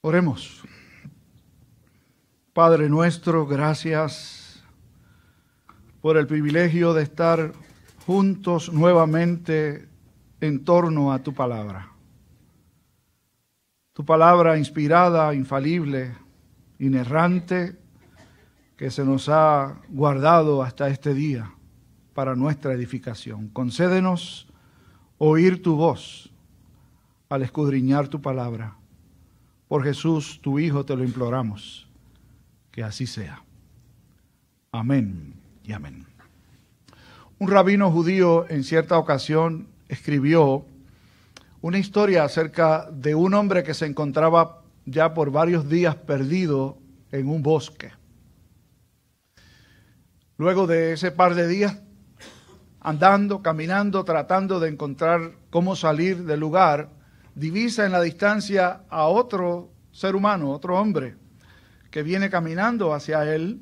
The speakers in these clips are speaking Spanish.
Oremos. Padre nuestro, gracias por el privilegio de estar juntos nuevamente en torno a tu palabra. Tu palabra inspirada, infalible, inerrante, que se nos ha guardado hasta este día para nuestra edificación. Concédenos oír tu voz al escudriñar tu palabra por Jesús, tu Hijo, te lo imploramos. Que así sea. Amén y amén. Un rabino judío en cierta ocasión escribió una historia acerca de un hombre que se encontraba ya por varios días perdido en un bosque. Luego de ese par de días, andando, caminando, tratando de encontrar cómo salir del lugar, divisa en la distancia a otro ser humano, otro hombre, que viene caminando hacia él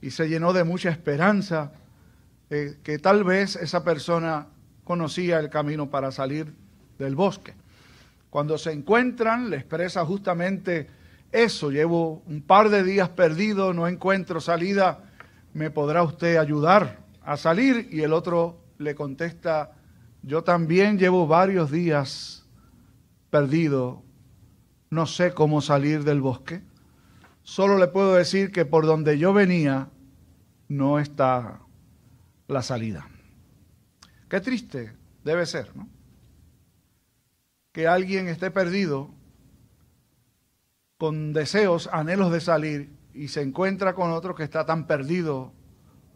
y se llenó de mucha esperanza eh, que tal vez esa persona conocía el camino para salir del bosque. Cuando se encuentran, le expresa justamente eso, llevo un par de días perdido, no encuentro salida, ¿me podrá usted ayudar a salir? Y el otro le contesta, yo también llevo varios días perdido, no sé cómo salir del bosque. Solo le puedo decir que por donde yo venía no está la salida. Qué triste debe ser, ¿no? Que alguien esté perdido con deseos, anhelos de salir y se encuentra con otro que está tan perdido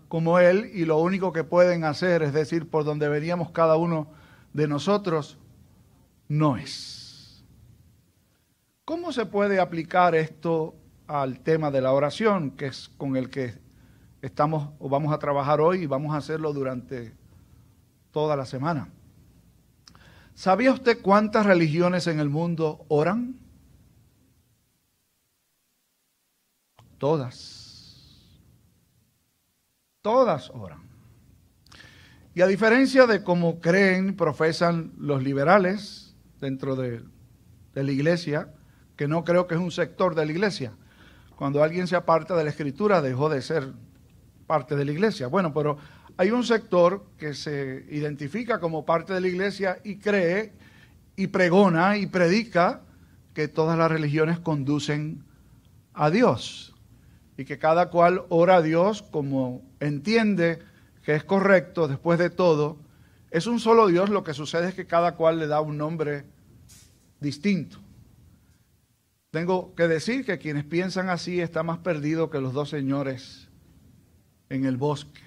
como él y lo único que pueden hacer es decir por donde veníamos cada uno de nosotros no es. ¿Cómo se puede aplicar esto al tema de la oración, que es con el que estamos o vamos a trabajar hoy y vamos a hacerlo durante toda la semana? ¿Sabía usted cuántas religiones en el mundo oran? Todas. Todas oran. Y a diferencia de cómo creen, profesan los liberales dentro de, de la iglesia, que no creo que es un sector de la iglesia. Cuando alguien se aparta de la escritura dejó de ser parte de la iglesia. Bueno, pero hay un sector que se identifica como parte de la iglesia y cree y pregona y predica que todas las religiones conducen a Dios y que cada cual ora a Dios como entiende que es correcto después de todo. Es un solo Dios, lo que sucede es que cada cual le da un nombre distinto. Tengo que decir que quienes piensan así están más perdidos que los dos señores en el bosque.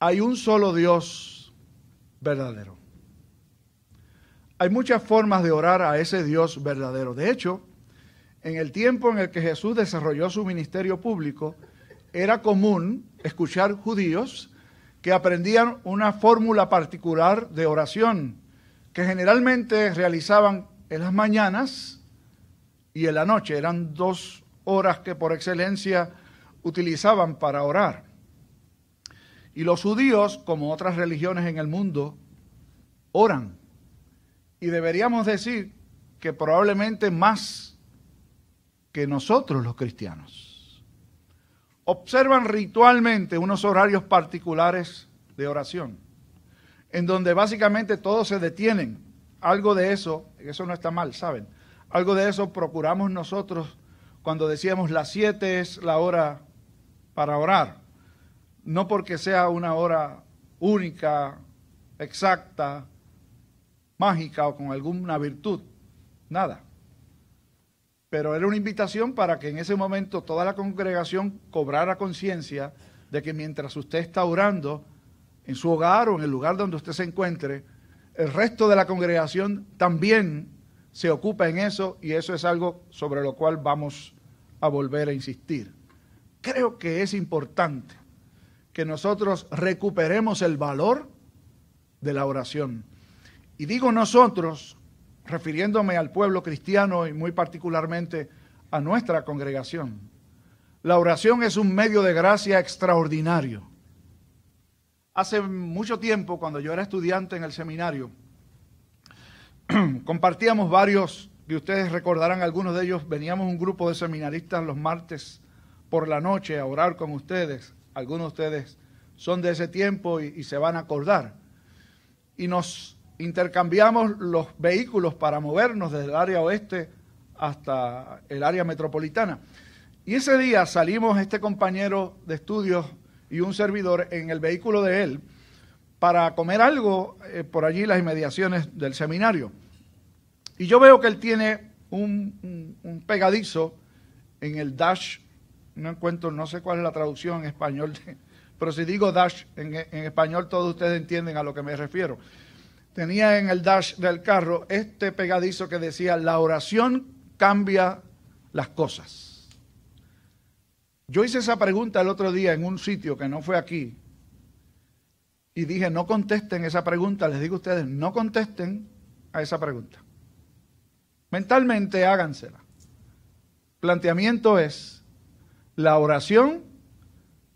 Hay un solo Dios verdadero. Hay muchas formas de orar a ese Dios verdadero. De hecho, en el tiempo en el que Jesús desarrolló su ministerio público, era común escuchar judíos que aprendían una fórmula particular de oración que generalmente realizaban en las mañanas y en la noche. Eran dos horas que por excelencia utilizaban para orar. Y los judíos, como otras religiones en el mundo, oran. Y deberíamos decir que probablemente más que nosotros los cristianos. Observan ritualmente unos horarios particulares de oración, en donde básicamente todos se detienen. Algo de eso, eso no está mal, ¿saben? Algo de eso procuramos nosotros cuando decíamos las siete es la hora para orar. No porque sea una hora única, exacta, mágica o con alguna virtud, nada. Pero era una invitación para que en ese momento toda la congregación cobrara conciencia de que mientras usted está orando en su hogar o en el lugar donde usted se encuentre, el resto de la congregación también se ocupa en eso y eso es algo sobre lo cual vamos a volver a insistir. Creo que es importante que nosotros recuperemos el valor de la oración. Y digo nosotros, refiriéndome al pueblo cristiano y muy particularmente a nuestra congregación. La oración es un medio de gracia extraordinario. Hace mucho tiempo, cuando yo era estudiante en el seminario, compartíamos varios que ustedes recordarán, algunos de ellos, veníamos un grupo de seminaristas los martes por la noche a orar con ustedes. Algunos de ustedes son de ese tiempo y, y se van a acordar. Y nos intercambiamos los vehículos para movernos desde el área oeste hasta el área metropolitana. Y ese día salimos este compañero de estudios y un servidor en el vehículo de él para comer algo eh, por allí las inmediaciones del seminario. Y yo veo que él tiene un, pegadizo en el dash, no encuentro, no sé cuál es la traducción en español, pero si digo dash en, en español todos ustedes entienden a lo que me refiero. Tenía en el dash del carro este pegadizo que decía, la oración cambia las cosas. Yo hice esa pregunta el otro día en un sitio que no fue aquí, y dije, no contesten esa pregunta, les digo a ustedes, no contesten a esa pregunta. Mentalmente hágansela. Planteamiento es, la oración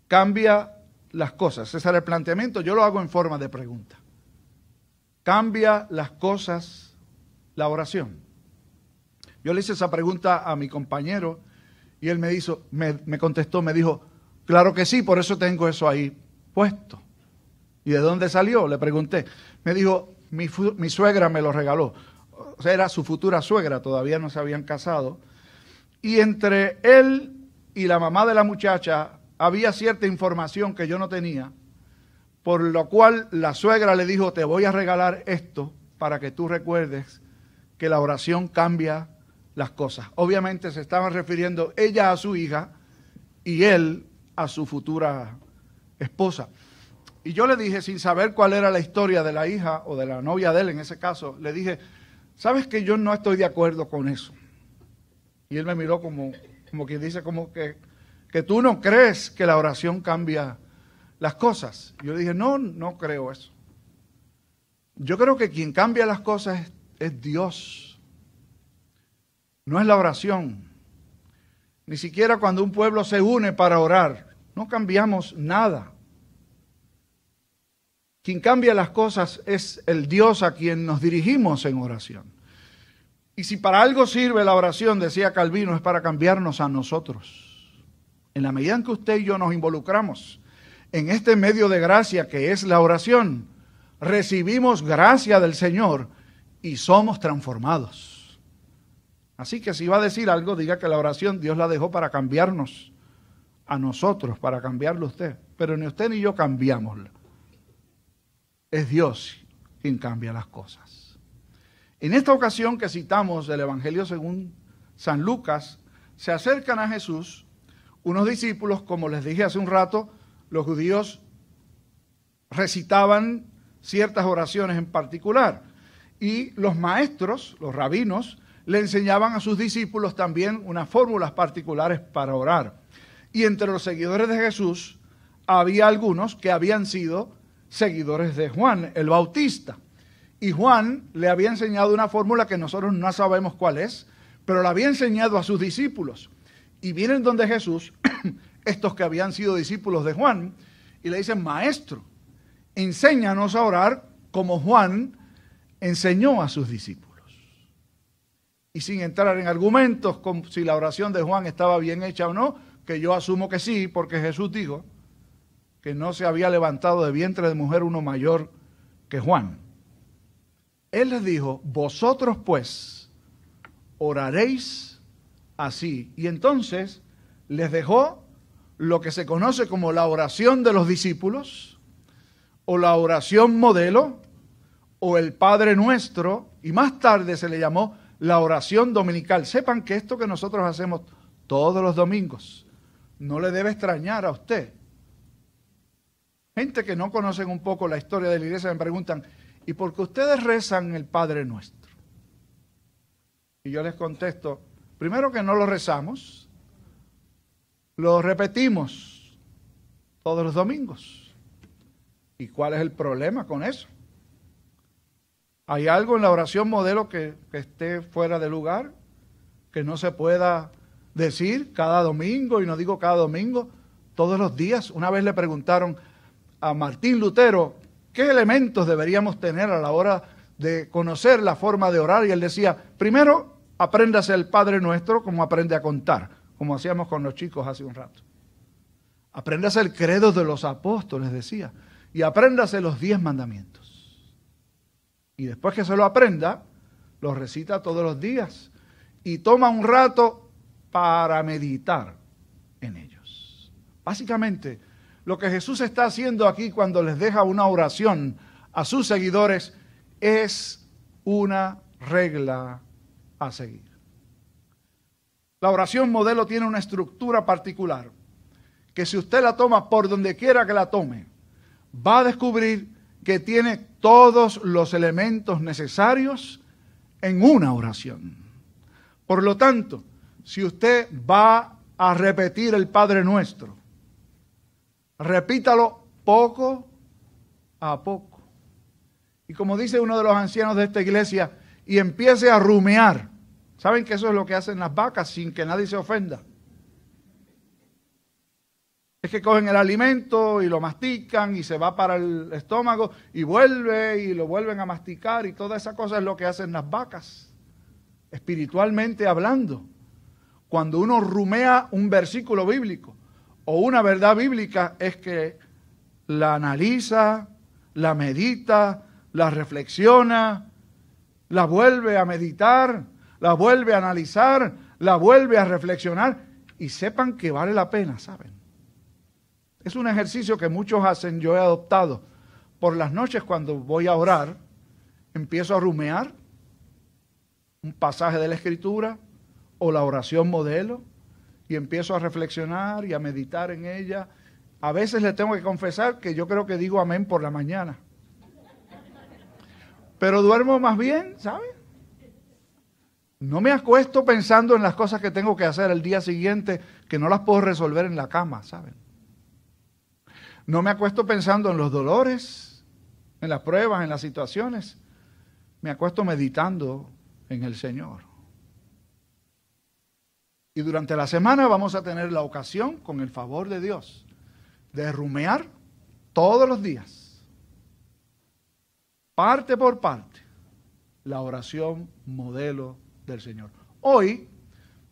cambia las cosas. Ese era el planteamiento, yo lo hago en forma de pregunta. Cambia las cosas la oración. Yo le hice esa pregunta a mi compañero y él me, hizo, me, me contestó, me dijo, claro que sí, por eso tengo eso ahí puesto. ¿Y de dónde salió? Le pregunté. Me dijo, mi, suegra me lo regaló. Era su futura suegra, todavía no se habían casado. Y entre él y la mamá de la muchacha había cierta información que yo no tenía, por lo cual la suegra le dijo, te voy a regalar esto para que tú recuerdes que la oración cambia las cosas. Obviamente se estaban refiriendo ella a su hija y él a su futura esposa. Y yo le dije, sin saber cuál era la historia de la hija o de la novia de él en ese caso, le dije, sabes que yo no estoy de acuerdo con eso. Y él me miró como, como quien dice, como que, que tú no crees que la oración cambia las cosas. Yo dije, no, no creo eso. Yo creo que quien cambia las cosas es, es Dios. No es la oración. Ni siquiera cuando un pueblo se une para orar, no cambiamos nada. Quien cambia las cosas es el Dios a quien nos dirigimos en oración. Y si para algo sirve la oración, decía Calvino, es para cambiarnos a nosotros. En la medida en que usted y yo nos involucramos en este medio de gracia que es la oración, recibimos gracia del Señor y somos transformados. Así que si va a decir algo, diga que la oración Dios la dejó para cambiarnos a nosotros, para cambiarlo usted. Pero ni usted ni yo cambiámosla es Dios quien cambia las cosas. En esta ocasión que citamos del Evangelio según San Lucas, se acercan a Jesús unos discípulos, como les dije hace un rato, los judíos recitaban ciertas oraciones en particular y los maestros, los rabinos, le enseñaban a sus discípulos también unas fórmulas particulares para orar. Y entre los seguidores de Jesús había algunos que habían sido seguidores de Juan el Bautista. Y Juan le había enseñado una fórmula que nosotros no sabemos cuál es, pero la había enseñado a sus discípulos. Y vienen donde Jesús, estos que habían sido discípulos de Juan, y le dicen, maestro, enséñanos a orar como Juan enseñó a sus discípulos. Y sin entrar en argumentos con si la oración de Juan estaba bien hecha o no, que yo asumo que sí, porque Jesús dijo, que no se había levantado de vientre de mujer uno mayor que Juan. Él les dijo, vosotros pues oraréis así. Y entonces les dejó lo que se conoce como la oración de los discípulos, o la oración modelo, o el Padre Nuestro, y más tarde se le llamó la oración dominical. Sepan que esto que nosotros hacemos todos los domingos no le debe extrañar a usted Gente que no conocen un poco la historia de la iglesia me preguntan, ¿y por qué ustedes rezan el Padre Nuestro? Y yo les contesto, primero que no lo rezamos, lo repetimos todos los domingos. ¿Y cuál es el problema con eso? ¿Hay algo en la oración modelo que, que esté fuera de lugar? Que no se pueda decir cada domingo, y no digo cada domingo, todos los días. Una vez le preguntaron, a Martín Lutero qué elementos deberíamos tener a la hora de conocer la forma de orar y él decía, primero, apréndase el Padre Nuestro como aprende a contar, como hacíamos con los chicos hace un rato. Apréndase el credo de los apóstoles, decía, y apréndase los diez mandamientos. Y después que se lo aprenda, lo recita todos los días y toma un rato para meditar en ellos. Básicamente, lo que Jesús está haciendo aquí cuando les deja una oración a sus seguidores es una regla a seguir. La oración modelo tiene una estructura particular que si usted la toma por donde quiera que la tome, va a descubrir que tiene todos los elementos necesarios en una oración. Por lo tanto, si usted va a repetir el Padre Nuestro, repítalo poco a poco. Y como dice uno de los ancianos de esta iglesia, y empiece a rumear. ¿Saben que eso es lo que hacen las vacas sin que nadie se ofenda? Es que cogen el alimento y lo mastican y se va para el estómago y vuelve y lo vuelven a masticar y toda esa cosa es lo que hacen las vacas, espiritualmente hablando. Cuando uno rumea un versículo bíblico o una verdad bíblica es que la analiza, la medita, la reflexiona, la vuelve a meditar, la vuelve a analizar, la vuelve a reflexionar y sepan que vale la pena, ¿saben? Es un ejercicio que muchos hacen, yo he adoptado. Por las noches cuando voy a orar, empiezo a rumear un pasaje de la escritura o la oración modelo y empiezo a reflexionar y a meditar en ella. A veces le tengo que confesar que yo creo que digo amén por la mañana. Pero duermo más bien, ¿sabe? No me acuesto pensando en las cosas que tengo que hacer el día siguiente que no las puedo resolver en la cama, ¿saben? No me acuesto pensando en los dolores, en las pruebas, en las situaciones. Me acuesto meditando en el Señor. Y durante la semana vamos a tener la ocasión, con el favor de Dios, de rumear todos los días, parte por parte, la oración modelo del Señor. Hoy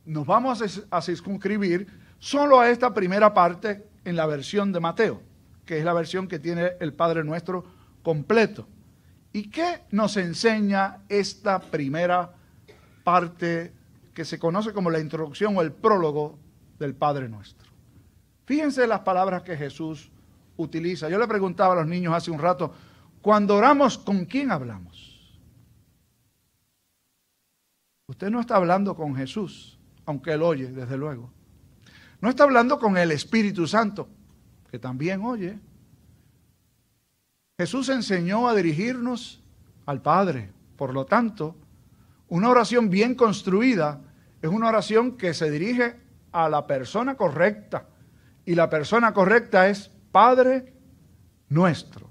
nos vamos a circunscribir solo a esta primera parte en la versión de Mateo que es la versión que tiene el Padre Nuestro completo. ¿Y qué nos enseña esta primera parte que se conoce como la introducción o el prólogo del Padre Nuestro? Fíjense las palabras que Jesús utiliza. Yo le preguntaba a los niños hace un rato, cuando oramos, ¿con quién hablamos? Usted no está hablando con Jesús, aunque él oye, desde luego. No está hablando con el Espíritu Santo, que también oye. Jesús enseñó a dirigirnos al Padre. Por lo tanto, una oración bien construida es una oración que se dirige a la persona correcta. Y la persona correcta es Padre nuestro.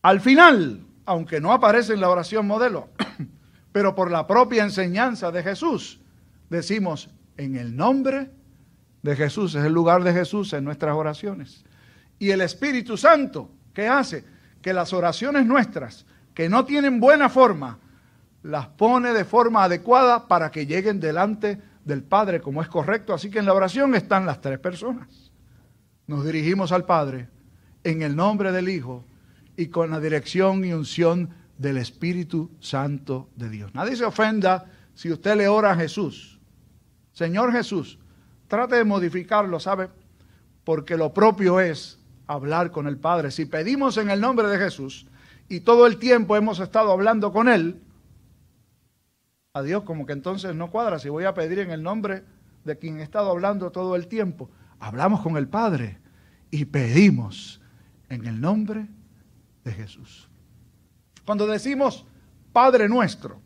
Al final, aunque no aparece en la oración modelo, pero por la propia enseñanza de Jesús, decimos en el nombre de Jesús, es el lugar de Jesús en nuestras oraciones. Y el Espíritu Santo, ¿qué hace? Que las oraciones nuestras, que no tienen buena forma, las pone de forma adecuada para que lleguen delante del Padre como es correcto. Así que en la oración están las tres personas. Nos dirigimos al Padre en el nombre del Hijo y con la dirección y unción del Espíritu Santo de Dios. Nadie se ofenda si usted le ora a Jesús. Señor Jesús, Trate de modificarlo, ¿sabe? Porque lo propio es hablar con el Padre. Si pedimos en el nombre de Jesús y todo el tiempo hemos estado hablando con Él, a Dios como que entonces no cuadra. Si voy a pedir en el nombre de quien he estado hablando todo el tiempo, hablamos con el Padre y pedimos en el nombre de Jesús. Cuando decimos Padre nuestro,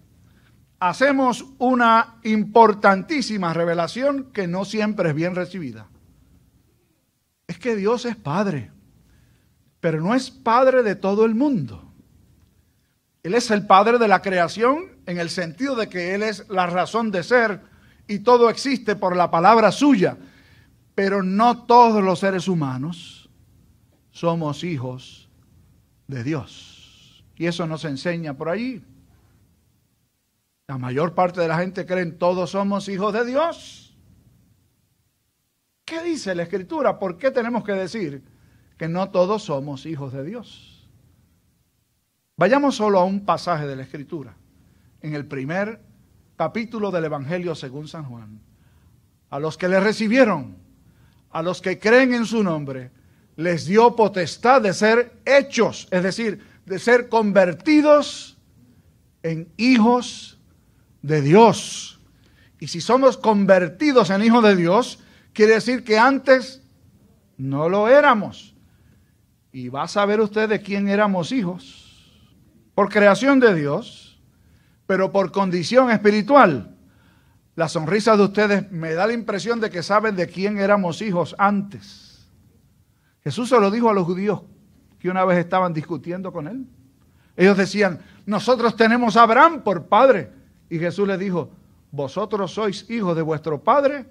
hacemos una importantísima revelación que no siempre es bien recibida. Es que Dios es Padre, pero no es Padre de todo el mundo. Él es el Padre de la creación en el sentido de que Él es la razón de ser y todo existe por la palabra suya, pero no todos los seres humanos somos hijos de Dios. Y eso nos enseña por allí. La mayor parte de la gente cree en todos somos hijos de Dios. ¿Qué dice la Escritura? ¿Por qué tenemos que decir que no todos somos hijos de Dios? Vayamos solo a un pasaje de la Escritura, en el primer capítulo del Evangelio según San Juan. A los que le recibieron, a los que creen en su nombre, les dio potestad de ser hechos, es decir, de ser convertidos en hijos de Dios. Y si somos convertidos en hijos de Dios, quiere decir que antes no lo éramos. Y va a saber usted de quién éramos hijos. Por creación de Dios, pero por condición espiritual. La sonrisa de ustedes me da la impresión de que saben de quién éramos hijos antes. Jesús se lo dijo a los judíos que una vez estaban discutiendo con él. Ellos decían, nosotros tenemos a Abraham por padre. Y Jesús les dijo, vosotros sois hijos de vuestro padre,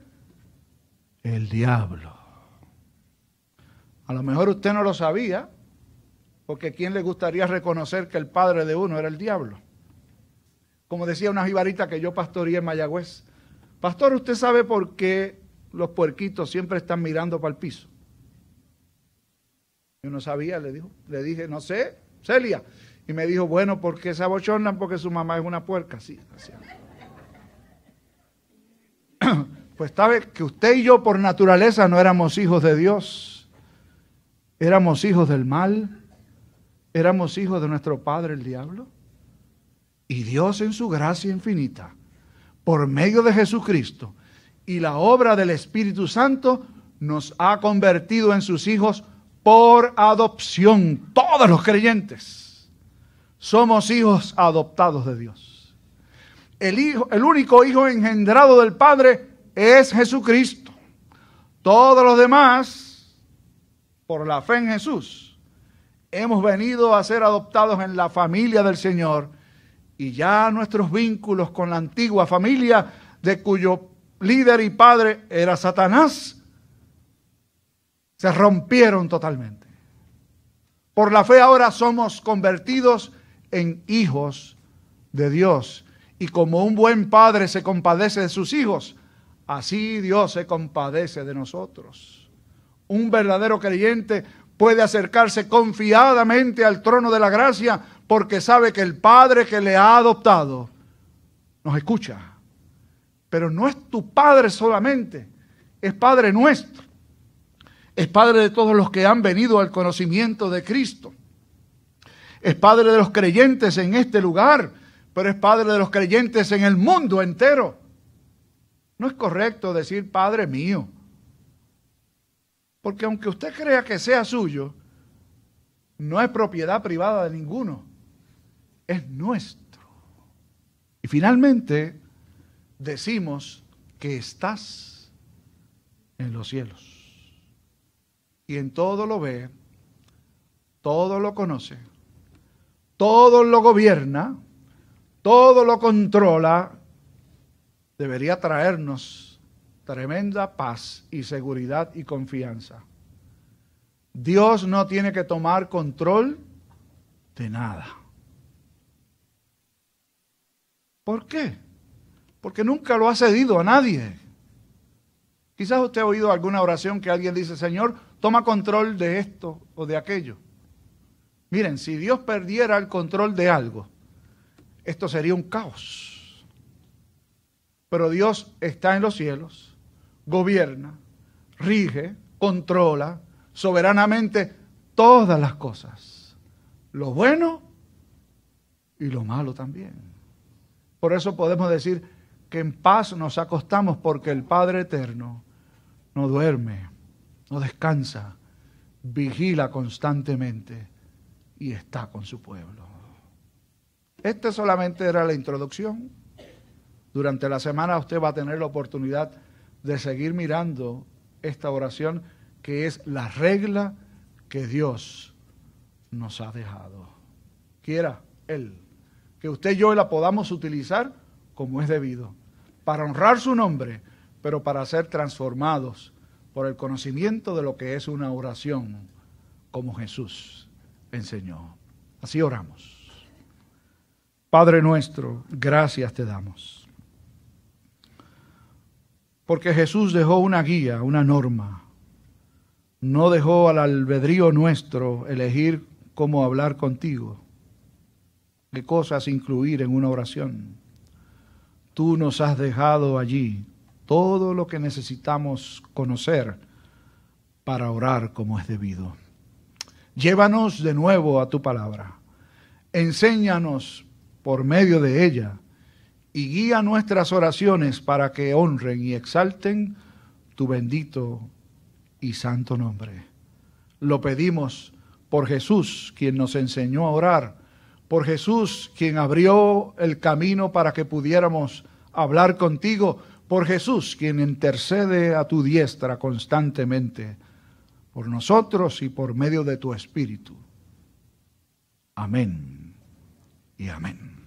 el diablo. A lo mejor usted no lo sabía, porque ¿quién le gustaría reconocer que el padre de uno era el diablo? Como decía una jibarita que yo pastoreé en Mayagüez, pastor, ¿usted sabe por qué los puerquitos siempre están mirando para el piso? Yo no sabía, le dijo. Le dije, no sé, Celia. Y me dijo, bueno, porque se abochornan porque su mamá es una puerca. Sí, así. Pues sabe que usted y yo por naturaleza no éramos hijos de Dios. Éramos hijos del mal. Éramos hijos de nuestro padre el diablo. Y Dios en su gracia infinita, por medio de Jesucristo y la obra del Espíritu Santo, nos ha convertido en sus hijos por adopción, todos los creyentes. Somos hijos adoptados de Dios. El, hijo, el único hijo engendrado del Padre es Jesucristo. Todos los demás, por la fe en Jesús, hemos venido a ser adoptados en la familia del Señor y ya nuestros vínculos con la antigua familia de cuyo líder y padre era Satanás, se rompieron totalmente. Por la fe ahora somos convertidos en hijos de Dios. Y como un buen padre se compadece de sus hijos, así Dios se compadece de nosotros. Un verdadero creyente puede acercarse confiadamente al trono de la gracia porque sabe que el Padre que le ha adoptado nos escucha. Pero no es tu Padre solamente, es Padre nuestro es Padre de todos los que han venido al conocimiento de Cristo. Es Padre de los creyentes en este lugar, pero es Padre de los creyentes en el mundo entero. No es correcto decir Padre mío, porque aunque usted crea que sea suyo, no es propiedad privada de ninguno, es nuestro. Y finalmente decimos que estás en los cielos. En todo lo ve, todo lo conoce, todo lo gobierna, todo lo controla, debería traernos tremenda paz y seguridad y confianza. Dios no tiene que tomar control de nada. ¿Por qué? Porque nunca lo ha cedido a nadie. Quizás usted ha oído alguna oración que alguien dice, Señor, toma control de esto o de aquello. Miren, si Dios perdiera el control de algo, esto sería un caos. Pero Dios está en los cielos, gobierna, rige, controla soberanamente todas las cosas, lo bueno y lo malo también. Por eso podemos decir que en paz nos acostamos porque el Padre Eterno no duerme no descansa, vigila constantemente y está con su pueblo. Esta solamente era la introducción. Durante la semana usted va a tener la oportunidad de seguir mirando esta oración que es la regla que Dios nos ha dejado. Quiera Él que usted y yo la podamos utilizar como es debido, para honrar su nombre, pero para ser transformados por el conocimiento de lo que es una oración como Jesús enseñó. Así oramos. Padre nuestro, gracias te damos. Porque Jesús dejó una guía, una norma. No dejó al albedrío nuestro elegir cómo hablar contigo, qué cosas incluir en una oración. Tú nos has dejado allí todo lo que necesitamos conocer para orar como es debido. Llévanos de nuevo a tu palabra. Enséñanos por medio de ella y guía nuestras oraciones para que honren y exalten tu bendito y santo nombre. Lo pedimos por Jesús, quien nos enseñó a orar, por Jesús, quien abrió el camino para que pudiéramos hablar contigo, por Jesús, quien intercede a tu diestra constantemente, por nosotros y por medio de tu Espíritu. Amén y amén.